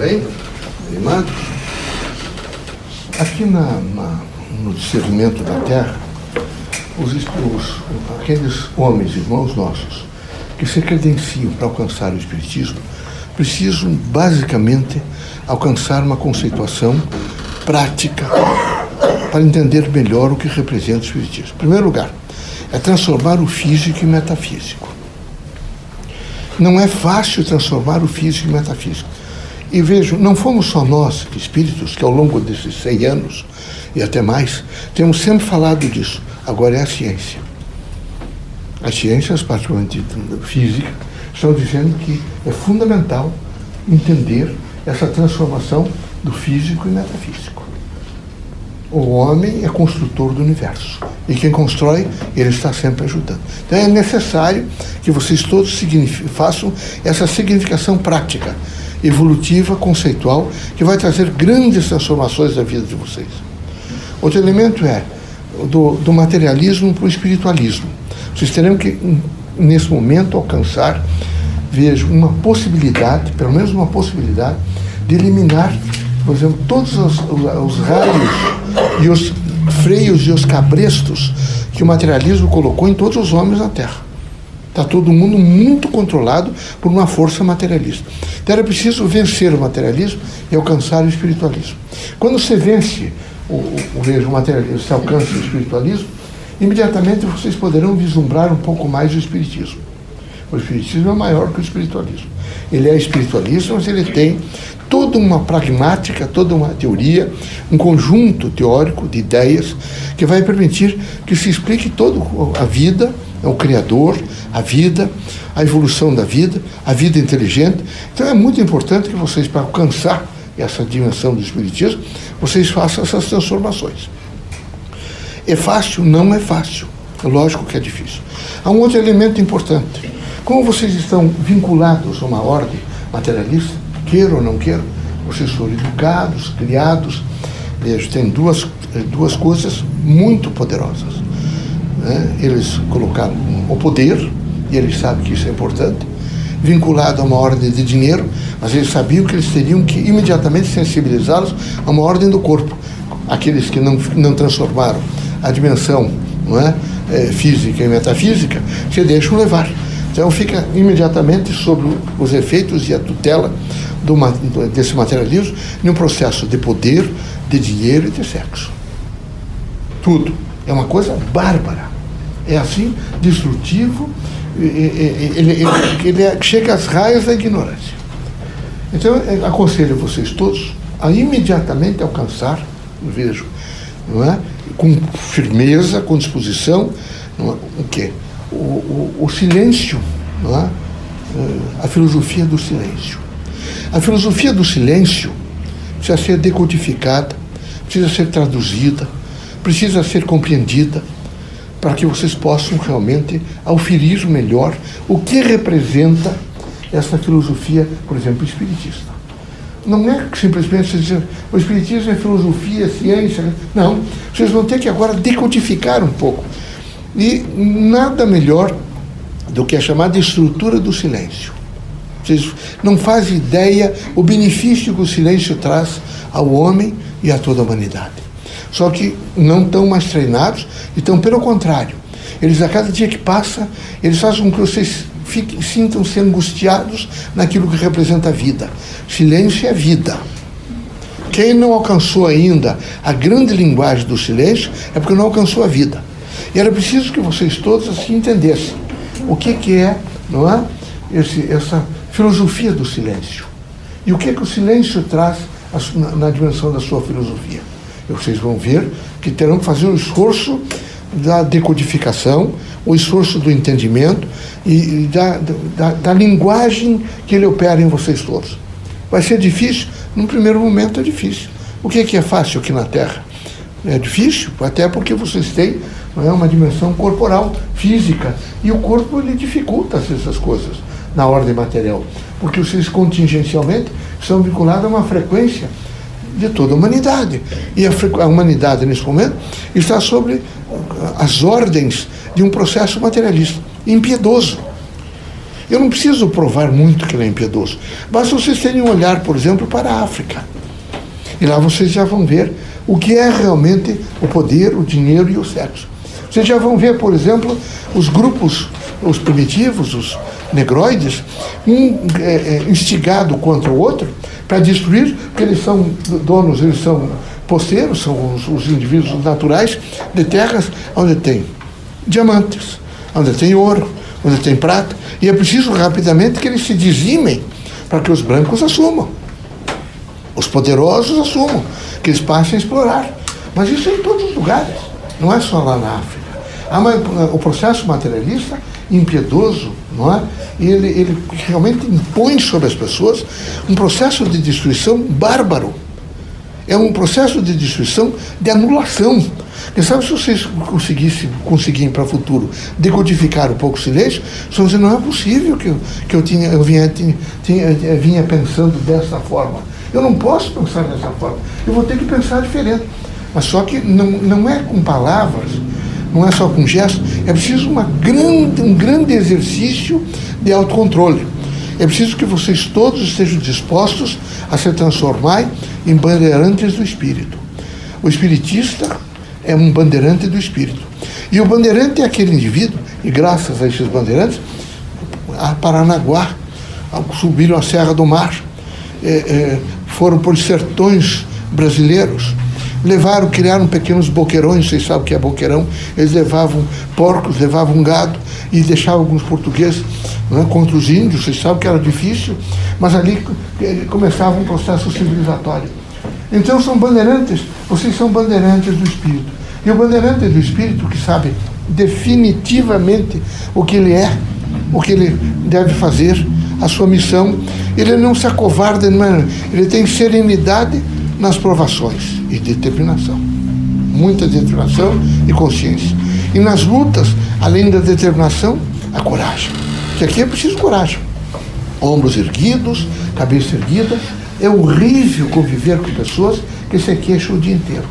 Bem, animados? Aqui na, na, no discernimento da Terra, os, os, aqueles homens, irmãos nossos, que se credenciam para alcançar o Espiritismo, precisam basicamente alcançar uma conceituação prática para entender melhor o que representa o Espiritismo. Em primeiro lugar, é transformar o físico em metafísico. Não é fácil transformar o físico em metafísico. E vejo, não fomos só nós, espíritos, que ao longo desses 100 anos e até mais, temos sempre falado disso. Agora é a ciência. As ciências, particularmente física, estão dizendo que é fundamental entender essa transformação do físico em metafísico. O homem é construtor do universo. E quem constrói, ele está sempre ajudando. Então é necessário que vocês todos façam essa significação prática, evolutiva, conceitual, que vai trazer grandes transformações na vida de vocês. Outro elemento é do, do materialismo para o espiritualismo. Vocês terão que, nesse momento, alcançar, vejo, uma possibilidade, pelo menos uma possibilidade, de eliminar, por exemplo, todos os, os raios e os freios e os cabrestos que o materialismo colocou em todos os homens na Terra. Está todo mundo muito controlado por uma força materialista. Então era preciso vencer o materialismo e alcançar o espiritualismo. Quando você vence o, o, o materialismo, você alcança o espiritualismo, imediatamente vocês poderão vislumbrar um pouco mais o espiritismo. O espiritismo é maior que o espiritualismo. Ele é espiritualista, mas ele tem toda uma pragmática, toda uma teoria, um conjunto teórico de ideias que vai permitir que se explique toda a vida, o Criador, a vida, a evolução da vida, a vida inteligente. Então é muito importante que vocês, para alcançar essa dimensão do Espiritismo, vocês façam essas transformações. É fácil? Não é fácil. É lógico que é difícil. Há um outro elemento importante. Como vocês estão vinculados a uma ordem materialista, queiram ou não queiram, vocês foram educados, criados, veja, tem duas, duas coisas muito poderosas. Né? Eles colocaram o poder, e eles sabem que isso é importante, vinculado a uma ordem de dinheiro, mas eles sabiam que eles teriam que imediatamente sensibilizá-los a uma ordem do corpo. Aqueles que não, não transformaram a dimensão não é, é física e metafísica, se deixam levar. Então fica imediatamente sobre os efeitos e a tutela do, desse materialismo em um processo de poder, de dinheiro e de sexo. Tudo. É uma coisa bárbara. É assim, destrutivo, ele, ele, ele é, chega às raias da ignorância. Então, eu aconselho vocês todos a imediatamente alcançar, vejo, não é? com firmeza, com disposição, é? o quê? o, o, o silêncio, não é? Eh, a filosofia do silêncio. A filosofia do silêncio precisa ser decodificada, precisa ser traduzida, precisa ser compreendida, para que vocês possam realmente auferir melhor o que representa essa filosofia, por exemplo, espiritista. Não é simplesmente dizer o espiritismo é filosofia, ciência. Não. Vocês vão ter que agora decodificar um pouco e nada melhor do que a chamada estrutura do silêncio. Vocês não fazem ideia o benefício que o silêncio traz ao homem e a toda a humanidade. Só que não estão mais treinados, então, pelo contrário, eles a cada dia que passa, eles fazem com que vocês sintam-se angustiados naquilo que representa a vida. Silêncio é vida. Quem não alcançou ainda a grande linguagem do silêncio é porque não alcançou a vida. E era preciso que vocês todos assim entendessem o que, que é, não é? Esse, essa filosofia do silêncio. E o que, que o silêncio traz na dimensão da sua filosofia. Vocês vão ver que terão que fazer o esforço da decodificação, o esforço do entendimento e, da, da, da, linguagem que ele opera em vocês todos. Vai ser difícil? Num primeiro momento é difícil. O que, que é fácil aqui na Terra? É difícil, até porque vocês têm é uma dimensão corporal, física. E o corpo ele dificulta essas coisas na ordem material, porque vocês contingencialmente são vinculados a uma frequência de toda a humanidade. E a, a humanidade, nesse momento, está sobre as ordens de um processo materialista, impiedoso. Eu não preciso provar muito que ele é impiedoso. Basta vocês terem um olhar, por exemplo, para a África. E lá vocês já vão ver o que é realmente o poder, o dinheiro e o sexo. Vocês já vão ver, por exemplo, os grupos, os primitivos, os negroides, um é, é, instigado contra o outro para destruir, porque eles são donos, eles são posteiros, são os, os indivíduos naturais de terras onde tem diamantes, onde tem ouro, onde tem prata, e é preciso rapidamente que eles se dizimem para que os brancos assumam, os poderosos assumam, que eles passem a explorar. Mas isso é em todos os lugares, não é só lá na África. O processo materialista, impiedoso, não é? ele, ele realmente impõe sobre as pessoas um processo de destruição bárbaro. É um processo de destruição, de anulação. Quem sabe se vocês conseguissem, conseguirem para o futuro decodificar um pouco o silêncio, vocês dizer, não é possível que eu, que eu, tinha, eu vinha, tinha, tinha, vinha pensando dessa forma. Eu não posso pensar dessa forma. Eu vou ter que pensar diferente. Mas só que não, não é com palavras, não é só com gestos, é preciso uma grande, um grande exercício de autocontrole. É preciso que vocês todos estejam dispostos a se transformar em bandeirantes do Espírito. O espiritista é um bandeirante do Espírito. E o bandeirante é aquele indivíduo, e graças a esses bandeirantes, a Paranaguá, subiram a Serra do Mar, é, é, foram por sertões brasileiros, levaram, criaram pequenos boqueirões, vocês sabem o que é boqueirão, eles levavam porcos, levavam gado e deixavam alguns portugueses né, contra os índios, vocês sabem que era difícil, mas ali eh, começava um processo civilizatório. Então são bandeirantes, vocês são bandeirantes do Espírito. E o bandeirante do Espírito que sabe definitivamente o que ele é, o que ele deve fazer, a sua missão, ele não se acovarda, ele tem serenidade nas provações e determinação. Muita determinação e consciência. E nas lutas, além da determinação, a coragem. Que aqui é preciso coragem. Ombros erguidos, cabeça erguida. É horrível conviver com pessoas que se queixam o dia inteiro.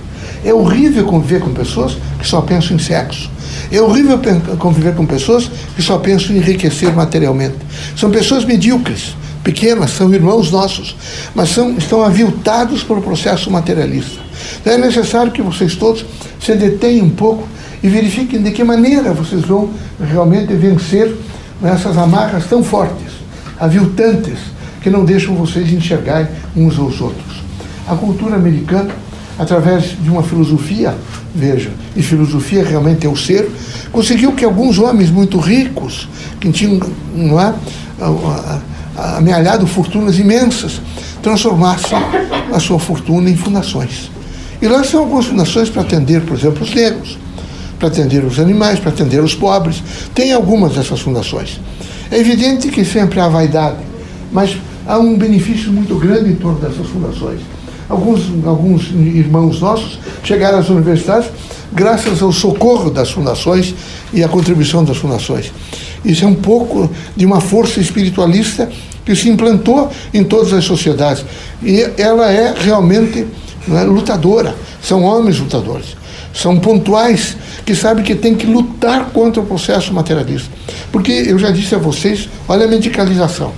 É horrível conviver com pessoas que só pensam em sexo. É horrível conviver com pessoas que só pensam em enriquecer materialmente. São pessoas medíocres pequenas, são irmãos nossos, mas são, estão aviltados pelo processo materialista. Então é necessário que vocês todos se detenham um pouco e verifiquem de que maneira vocês vão realmente vencer essas amarras tão fortes, aviltantes, que não deixam vocês enxergarem uns aos outros. A cultura americana, através de uma filosofia, veja, e filosofia realmente é o ser, conseguiu que alguns homens muito ricos, que tinham não é, amealhado fortunas imensas, transformassem a sua fortuna em fundações. E lá são algumas fundações para atender, por exemplo, os negros, para atender os animais, para atender os pobres. Tem algumas dessas fundações. É evidente que sempre há vaidade, mas há um benefício muito grande em torno dessas fundações. Alguns, alguns irmãos nossos chegaram às universidades graças ao socorro das fundações e à contribuição das fundações. Isso é um pouco de uma força espiritualista que se implantou em todas as sociedades. E ela é realmente é, lutadora. São homens lutadores. São pontuais que sabem que tem que lutar contra o processo materialista. Porque eu já disse a vocês, olha a medicalização.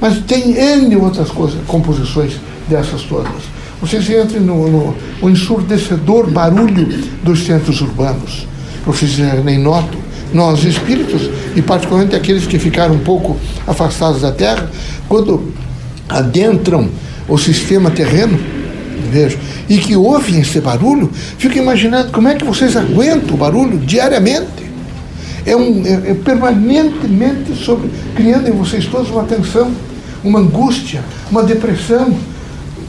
Mas tem N outras coisas, composições dessas todas. Vocês entrem no, no, no ensurdecedor barulho dos centros urbanos. Vocês nem notam nós espíritos, e particularmente aqueles que ficaram um pouco afastados da Terra, quando adentram o sistema terreno, vejo, e que ouvem esse barulho, fico imaginando como é que vocês aguentam o barulho diariamente. É, um, é, é permanentemente sobre, criando em vocês todos uma tensão, uma angústia, uma depressão.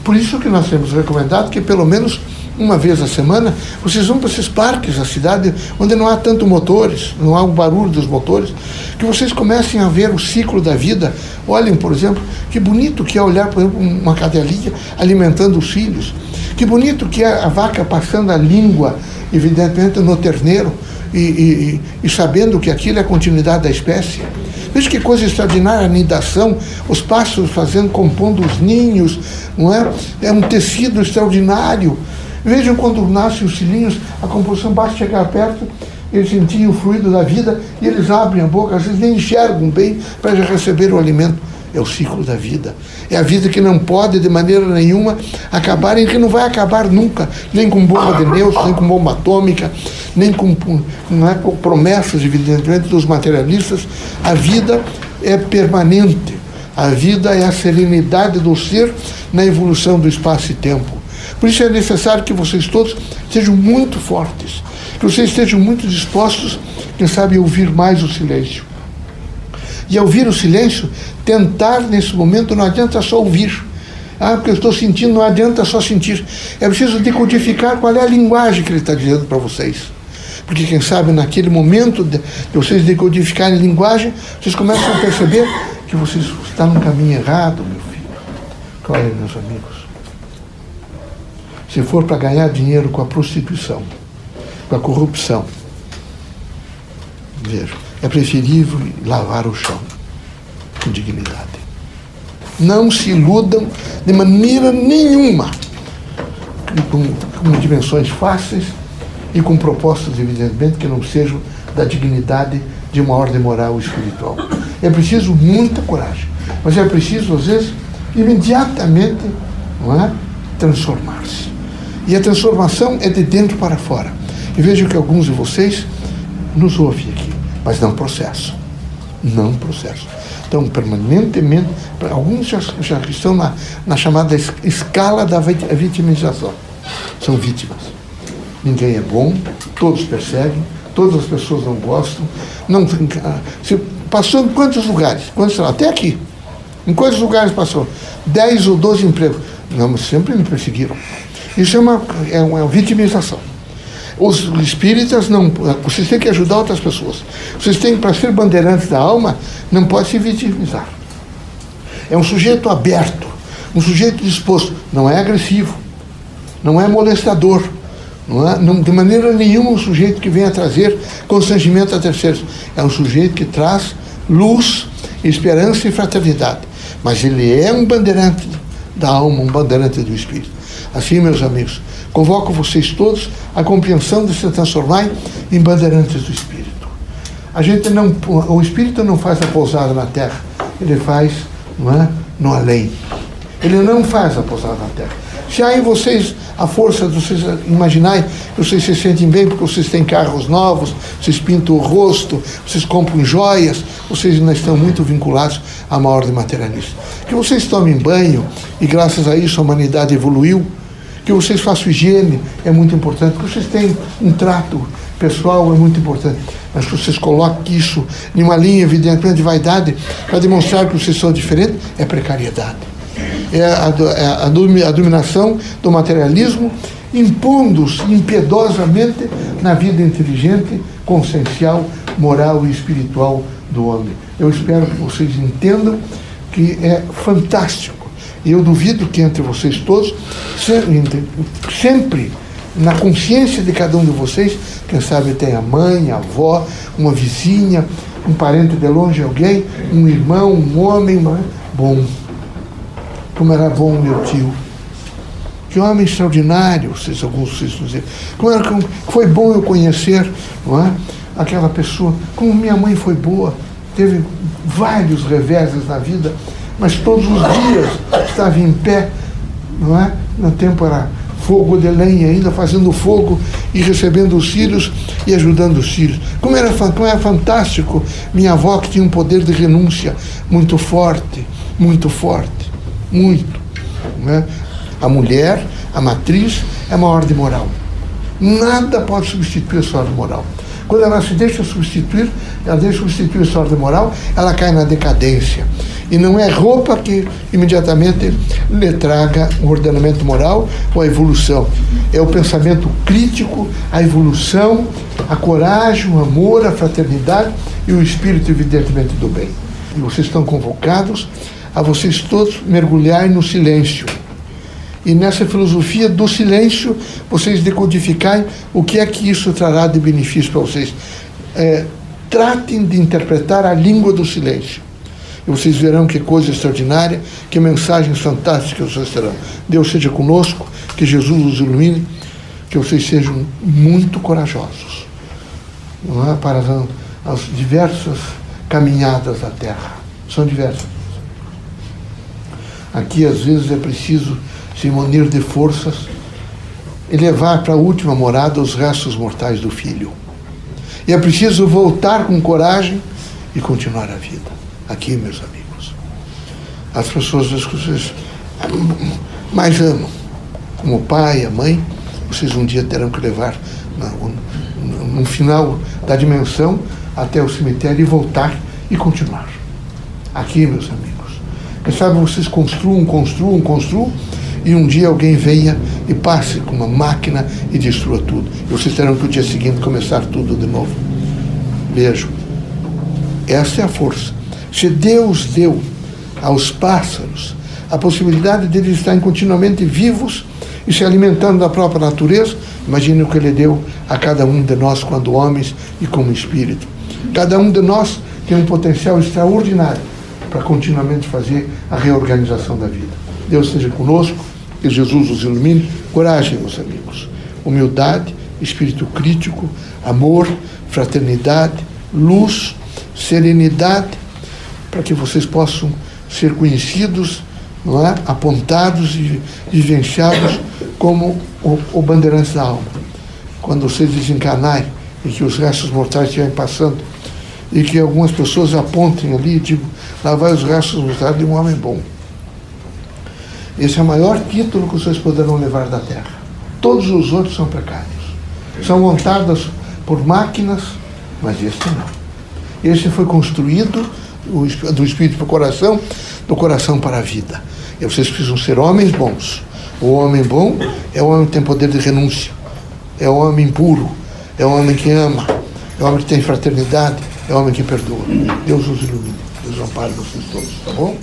Por isso que nós temos recomendado que pelo menos uma vez a semana, vocês vão para esses parques da cidade onde não há tanto motores, não há o barulho dos motores, que vocês comecem a ver o ciclo da vida. Olhem, por exemplo, que bonito que é olhar, por exemplo, uma cadelinha alimentando os filhos. Que bonito que é a vaca passando a língua, evidentemente, no terneiro e, e, e sabendo que aquilo é a continuidade da espécie. Veja que coisa extraordinária, a nidação, os pássaros fazendo, compondo os ninhos, não é? É um tecido extraordinário. Vejam quando nascem os filhinhos, a composição basta chegar perto, eles sentem o fluido da vida e eles abrem a boca, às vezes nem enxergam bem para já receber o alimento. É o ciclo da vida. É a vida que não pode, de maneira nenhuma, acabar e que não vai acabar nunca, nem com bomba de nêutrons, nem com bomba atômica, nem com, não é, com promessas, evidentemente, dos materialistas. A vida é permanente. A vida é a serenidade do ser na evolução do espaço e tempo. Por isso é necessário que vocês todos sejam muito fortes, que vocês estejam muito dispostos, quem sabe, a ouvir mais o silêncio. E ao ouvir o silêncio, tentar nesse momento, não adianta só ouvir. Ah, porque eu estou sentindo, não adianta só sentir. É preciso decodificar qual é a linguagem que ele está dizendo para vocês. Porque, quem sabe, naquele momento de vocês decodificarem a linguagem, vocês começam a perceber que vocês estão no caminho errado, meu filho. Olha, meus amigos. Se for para ganhar dinheiro com a prostituição, com a corrupção, veja, é preferível lavar o chão com dignidade. Não se iludam de maneira nenhuma com, com dimensões fáceis e com propostas, evidentemente, que não sejam da dignidade de uma ordem moral e espiritual. É preciso muita coragem, mas é preciso, às vezes, imediatamente é, transformar-se. E a transformação é de dentro para fora. E vejo que alguns de vocês nos ouvem aqui, mas não processo. Não processo. Então, permanentemente, alguns já, já estão na, na chamada escala da vitimização. São vítimas. Ninguém é bom, todos perseguem, todas as pessoas não gostam. Não, se passou em quantos lugares? Quantos, até aqui. Em quantos lugares passou? 10 ou 12 empregos. Não, mas sempre me perseguiram. Isso é uma, é uma vitimização. Os espíritas não. Vocês têm que ajudar outras pessoas. Vocês têm, para ser bandeirantes da alma, não pode se vitimizar. É um sujeito aberto, um sujeito disposto. Não é agressivo, não é molestador. Não é, não, de maneira nenhuma um sujeito que venha trazer constrangimento a terceiros. É um sujeito que traz luz, esperança e fraternidade. Mas ele é um bandeirante da alma, um bandeirante do espírito. Assim, meus amigos, convoco vocês todos à compreensão de se transformar em bandeirantes do espírito. A gente não, o espírito não faz a pousada na terra, ele faz, não é, no além. Ele não faz a pousada na terra. Se em vocês a força de vocês imaginarem que vocês se sentem bem porque vocês têm carros novos, vocês pintam o rosto, vocês compram joias, vocês ainda estão muito vinculados à maior ordem materialista. Que vocês tomem banho e graças a isso a humanidade evoluiu que vocês façam higiene é muito importante, que vocês tenham um trato pessoal é muito importante, mas que vocês coloquem isso em uma linha, evidentemente, de vaidade, para demonstrar que vocês são diferentes, é precariedade. É a, é a, a dominação do materialismo impondo-se impiedosamente na vida inteligente, consciencial, moral e espiritual do homem. Eu espero que vocês entendam que é fantástico eu duvido que entre vocês todos, sempre, na consciência de cada um de vocês, quem sabe tem a mãe, a avó, uma vizinha, um parente de longe, alguém, um irmão, um homem? Bom. Como era bom meu tio. Que homem extraordinário, vocês, alguns vocês dizer. Como era, como, foi bom eu conhecer, não é? Aquela pessoa. Como minha mãe foi boa, teve vários reveses na vida mas todos os dias estava em pé, não é? No tempo era fogo de lenha ainda, fazendo fogo e recebendo os filhos e ajudando os filhos. Como era, como era fantástico minha avó que tinha um poder de renúncia muito forte, muito forte, muito. Não é? A mulher, a matriz, é uma ordem moral. Nada pode substituir a sua ordem moral. Quando ela se deixa substituir, ela deixa substituir a sua ordem moral, ela cai na decadência. E não é roupa que imediatamente lhe traga o ordenamento moral ou a evolução. É o pensamento crítico, a evolução, a coragem, o amor, a fraternidade e o espírito, evidentemente, do bem. E vocês estão convocados a vocês todos mergulharem no silêncio. E nessa filosofia do silêncio, vocês decodificarem o que é que isso trará de benefício para vocês. É, tratem de interpretar a língua do silêncio e vocês verão que coisa extraordinária, que mensagens fantásticas vocês terão. Deus seja conosco, que Jesus os ilumine, que vocês sejam muito corajosos. é? para as diversas caminhadas da Terra. São diversas. Aqui, às vezes, é preciso se munir de forças e levar para a última morada os restos mortais do filho. E é preciso voltar com coragem e continuar a vida. Aqui, meus amigos. As pessoas que vocês mais amam, como o pai, a mãe, vocês um dia terão que levar no final da dimensão até o cemitério e voltar e continuar. Aqui, meus amigos. Quem sabe vocês construam, construam, construam e um dia alguém venha e passe com uma máquina e destrua tudo. E vocês terão que o dia seguinte começar tudo de novo. Beijo. Essa é a força. Se Deus deu aos pássaros a possibilidade de eles estarem continuamente vivos e se alimentando da própria natureza, imagine o que Ele deu a cada um de nós quando homens e como espírito. Cada um de nós tem um potencial extraordinário para continuamente fazer a reorganização da vida. Deus esteja conosco, que Jesus os ilumine. Coragem, meus amigos. Humildade, espírito crítico, amor, fraternidade, luz, serenidade, para que vocês possam ser conhecidos, não é? apontados e vivenciados como o, o bandeirante da alma. Quando vocês desencarnarem e que os restos mortais estiverem passando, e que algumas pessoas apontem ali e digam, lá vai os restos mortais de um homem bom. Esse é o maior título que vocês poderão levar da Terra. Todos os outros são precários. São montados por máquinas, mas este não. Esse foi construído do espírito para o coração, do coração para a vida. E vocês precisam ser homens bons. O homem bom é o homem que tem poder de renúncia, é o homem puro, é o homem que ama, é o homem que tem fraternidade, é o homem que perdoa. Deus os ilumine, Deus ampare vocês todos, tá bom?